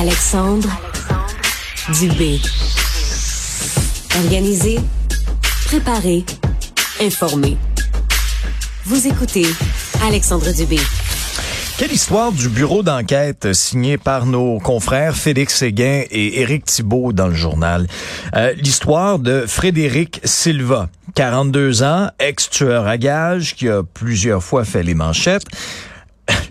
Alexandre Dubé. Organisé, préparé, informé. Vous écoutez Alexandre Dubé. Quelle histoire du bureau d'enquête signé par nos confrères Félix Séguin et Éric Thibault dans le journal? Euh, L'histoire de Frédéric Silva, 42 ans, ex-tueur à gages qui a plusieurs fois fait les manchettes.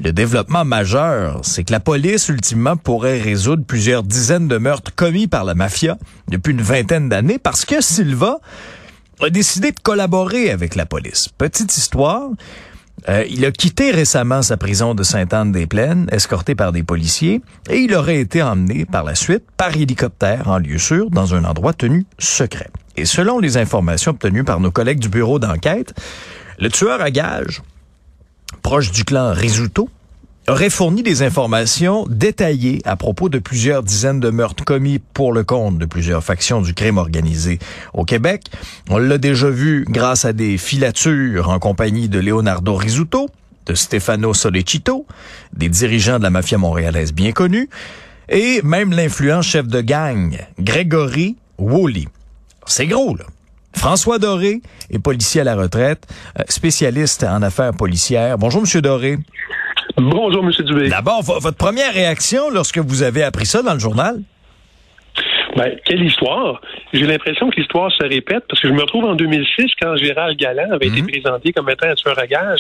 Le développement majeur, c'est que la police, ultimement, pourrait résoudre plusieurs dizaines de meurtres commis par la mafia depuis une vingtaine d'années parce que Silva a décidé de collaborer avec la police. Petite histoire. Euh, il a quitté récemment sa prison de Sainte-Anne-des-Plaines, escorté par des policiers, et il aurait été emmené par la suite par hélicoptère en lieu sûr dans un endroit tenu secret. Et selon les informations obtenues par nos collègues du bureau d'enquête, le tueur à gages, proche du clan Risuto, aurait fourni des informations détaillées à propos de plusieurs dizaines de meurtres commis pour le compte de plusieurs factions du crime organisé au Québec. On l'a déjà vu grâce à des filatures en compagnie de Leonardo Risuto, de Stefano Solecito, des dirigeants de la mafia montréalaise bien connus, et même l'influent chef de gang, Gregory Woolley. C'est gros, là. François Doré est policier à la retraite, euh, spécialiste en affaires policières. Bonjour, Monsieur Doré. Bonjour, M. Dubé. D'abord, votre première réaction lorsque vous avez appris ça dans le journal? Ben, quelle histoire. J'ai l'impression que l'histoire se répète parce que je me retrouve en 2006 quand Gérald Galland avait été mhm. présenté comme étant un tueur à gage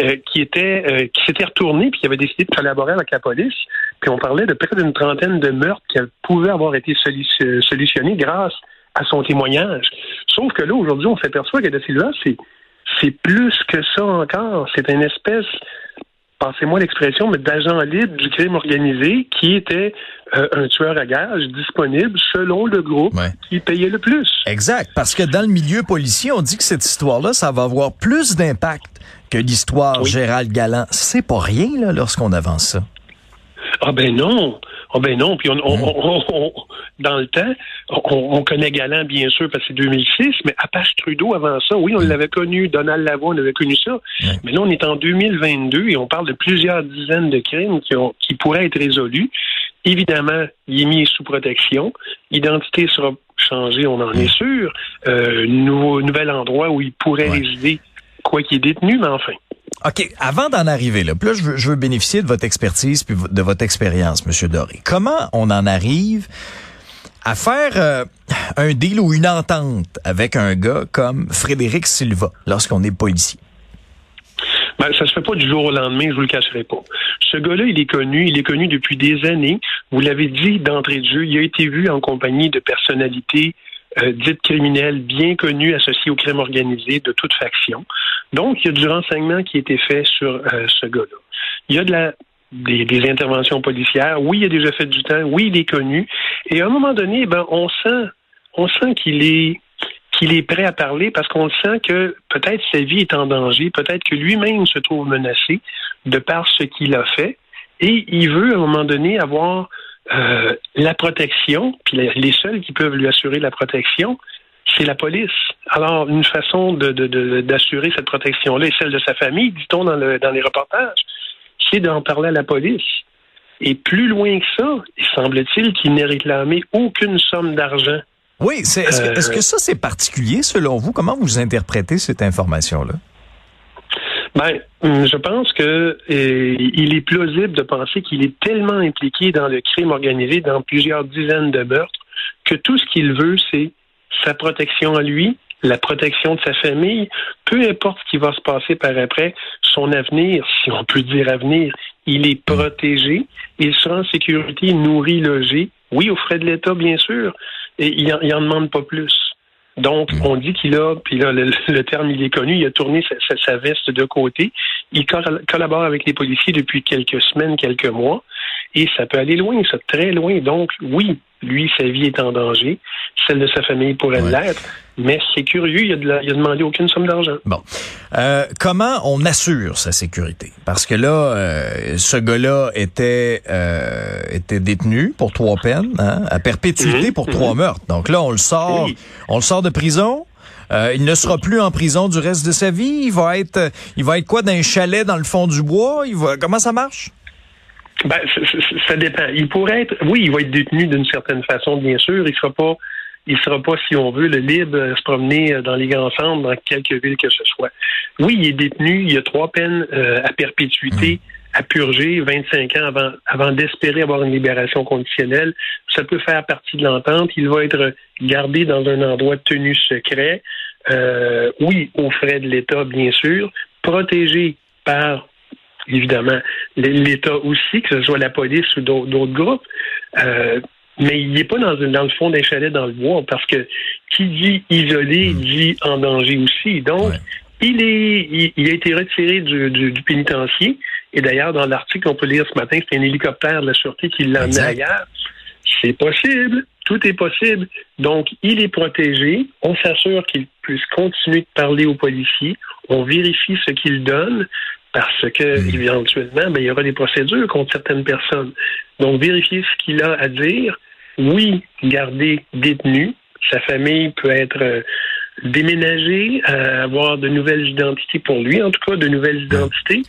euh, qui était euh, qui s'était retourné puis qui avait décidé de collaborer avec la police. Puis on parlait de près d'une trentaine de meurtres qui pouvaient avoir été solutionnés grâce à son témoignage. Sauf que là, aujourd'hui, on s'aperçoit que de Silva, c'est c'est plus que ça encore. C'est une espèce passez-moi l'expression, mais d'agent libre du crime organisé qui était euh, un tueur à gage disponible selon le groupe qui payait le plus. Exact, parce que dans le milieu policier, on dit que cette histoire-là, ça va avoir plus d'impact que l'histoire Gérald Galland. C'est pas rien là lorsqu'on avance ça. Ah ben non. Ah ben non, puis on, on, dans le temps, on, connaît Galant, bien sûr, parce que c'est 2006, mais Apache Trudeau, avant ça, oui, on l'avait connu, Donald Lavoie, on avait connu ça, mais là, on est en 2022 et on parle de plusieurs dizaines de crimes qui, ont, qui pourraient être résolus. Évidemment, il est mis sous protection. L'identité sera changée, on en est sûr. Euh, nouveau, nouvel endroit où il pourrait résider, quoi qu'il est détenu, mais enfin. OK, avant d'en arriver là, là je veux, bénéficier de votre expertise puis de votre expérience, Monsieur Doré. Comment on en arrive à faire euh, un deal ou une entente avec un gars comme Frédéric Silva lorsqu'on est policier? Ben, ça se fait pas du jour au lendemain, je vous le cacherai pas. Ce gars-là, il est connu, il est connu depuis des années. Vous l'avez dit d'entrée de jeu, il a été vu en compagnie de personnalités euh, dites criminelles bien connues associées au crime organisé de toute faction. Donc, il y a du renseignement qui a été fait sur euh, ce gars-là. Il y a de la des, interventions policières. Oui, il a déjà fait du temps. Oui, il est connu. Et à un moment donné, ben, on sent, on sent qu'il est, qu'il est prêt à parler parce qu'on sent que peut-être sa vie est en danger, peut-être que lui-même se trouve menacé de par ce qu'il a fait. Et il veut, à un moment donné, avoir euh, la protection, puis les seuls qui peuvent lui assurer la protection, c'est la police. Alors, une façon d'assurer cette protection-là et celle de sa famille, dit-on dans, dans les reportages, c'est d'en parler à la police. Et plus loin que ça, il semble-t-il qu'il n'ait réclamé aucune somme d'argent. Oui, est-ce que, que, ça c'est particulier selon vous? Comment vous interprétez cette information-là? Ben, je pense que euh, il est plausible de penser qu'il est tellement impliqué dans le crime organisé, dans plusieurs dizaines de meurtres, que tout ce qu'il veut, c'est sa protection à lui, la protection de sa famille, peu importe ce qui va se passer par après, son avenir, si on peut dire avenir, il est protégé, il sera en sécurité, nourri, logé, oui, aux frais de l'État, bien sûr, et il n'en demande pas plus. Donc, on dit qu'il a, puis là, le, terme, il est connu, il a tourné sa, veste de côté. Il collabore avec les policiers depuis quelques semaines, quelques mois, et ça peut aller loin, ça, très loin. Donc, oui, lui, sa vie est en danger, celle de sa famille pourrait l'être, mais c'est curieux, il a, de il a demandé aucune somme d'argent. Bon. Euh, comment on assure sa sécurité? Parce que là, euh, ce gars-là était euh, était détenu pour trois peines, hein, à perpétuité mhm. pour trois mhm. meurtres. Donc là, on le sort, on le sort de prison. Euh, il ne sera plus en prison du reste de sa vie. Il va être, il va être quoi d'un chalet dans le fond du bois? Il va, comment ça marche? Ben, ça dépend. Il pourrait être, oui, il va être détenu d'une certaine façon, bien sûr. Il sera pas, il sera pas, si on veut, le libre de se promener dans les grands centres, dans quelque ville que ce soit. Oui, il est détenu. Il y a trois peines euh, à perpétuité. Mmh. À purger 25 ans avant, avant d'espérer avoir une libération conditionnelle. Ça peut faire partie de l'entente. Il va être gardé dans un endroit tenu secret. Euh, oui, aux frais de l'État, bien sûr, protégé par évidemment l'État aussi, que ce soit la police ou d'autres groupes. Euh, mais il n'est pas dans, dans, le fond d'un chalet dans le bois, parce que qui dit isolé hmm. dit en danger aussi. Donc, il est il, a été retiré du, du, pénitencier. Et d'ailleurs, dans l'article qu'on peut lire ce matin, c'est un hélicoptère de la sûreté qui l'a amené ailleurs. C'est possible, tout est possible. Donc, il est protégé. On s'assure qu'il puisse continuer de parler aux policiers. On vérifie ce qu'il donne parce que hmm. éventuellement, ben, il y aura des procédures contre certaines personnes. Donc, vérifier ce qu'il a à dire. Oui, garder détenu. Sa famille peut être euh, déménagée, euh, avoir de nouvelles identités pour lui, en tout cas de nouvelles hmm. identités.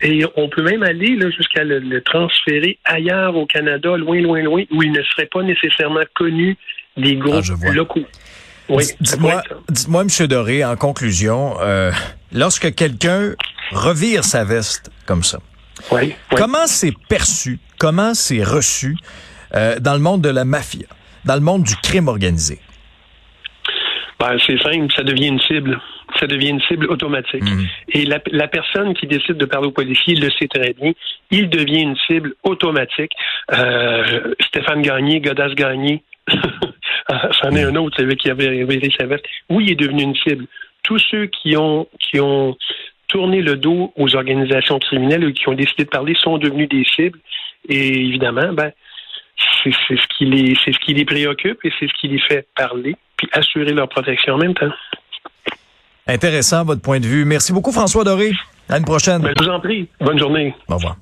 Et on peut même aller jusqu'à le, transférer ailleurs au Canada, loin, loin, loin, où il ne serait pas nécessairement connu des groupes ah, locaux. Oui, dites-moi, dites-moi, M. Doré, en conclusion, euh, lorsque quelqu'un revire sa veste comme ça, comment c'est perçu, comment c'est reçu euh, dans le monde de la mafia, dans le monde du crime organisé? Ben, c'est simple, ça devient une cible ça devient une cible automatique. Mm. Et la, la, personne qui décide de parler au policier le sait très bien. Il devient une cible automatique. Euh, Stéphane Gagné, Godas Gagné, c'en est un autre, celui qui avait révélé sa veste. Oui, il est devenu une cible. Tous ceux qui ont qui ont tourné le dos aux organisations criminelles ou qui ont décidé de parler sont devenus des cibles. Et évidemment, ben, c'est ce qui les c'est ce qui les préoccupe et c'est ce qui les fait parler puis assurer leur protection en même temps. Intéressant votre point de vue. Merci beaucoup François Doré. À une prochaine. Ben, je vous en prie. Bonne journée. Au revoir.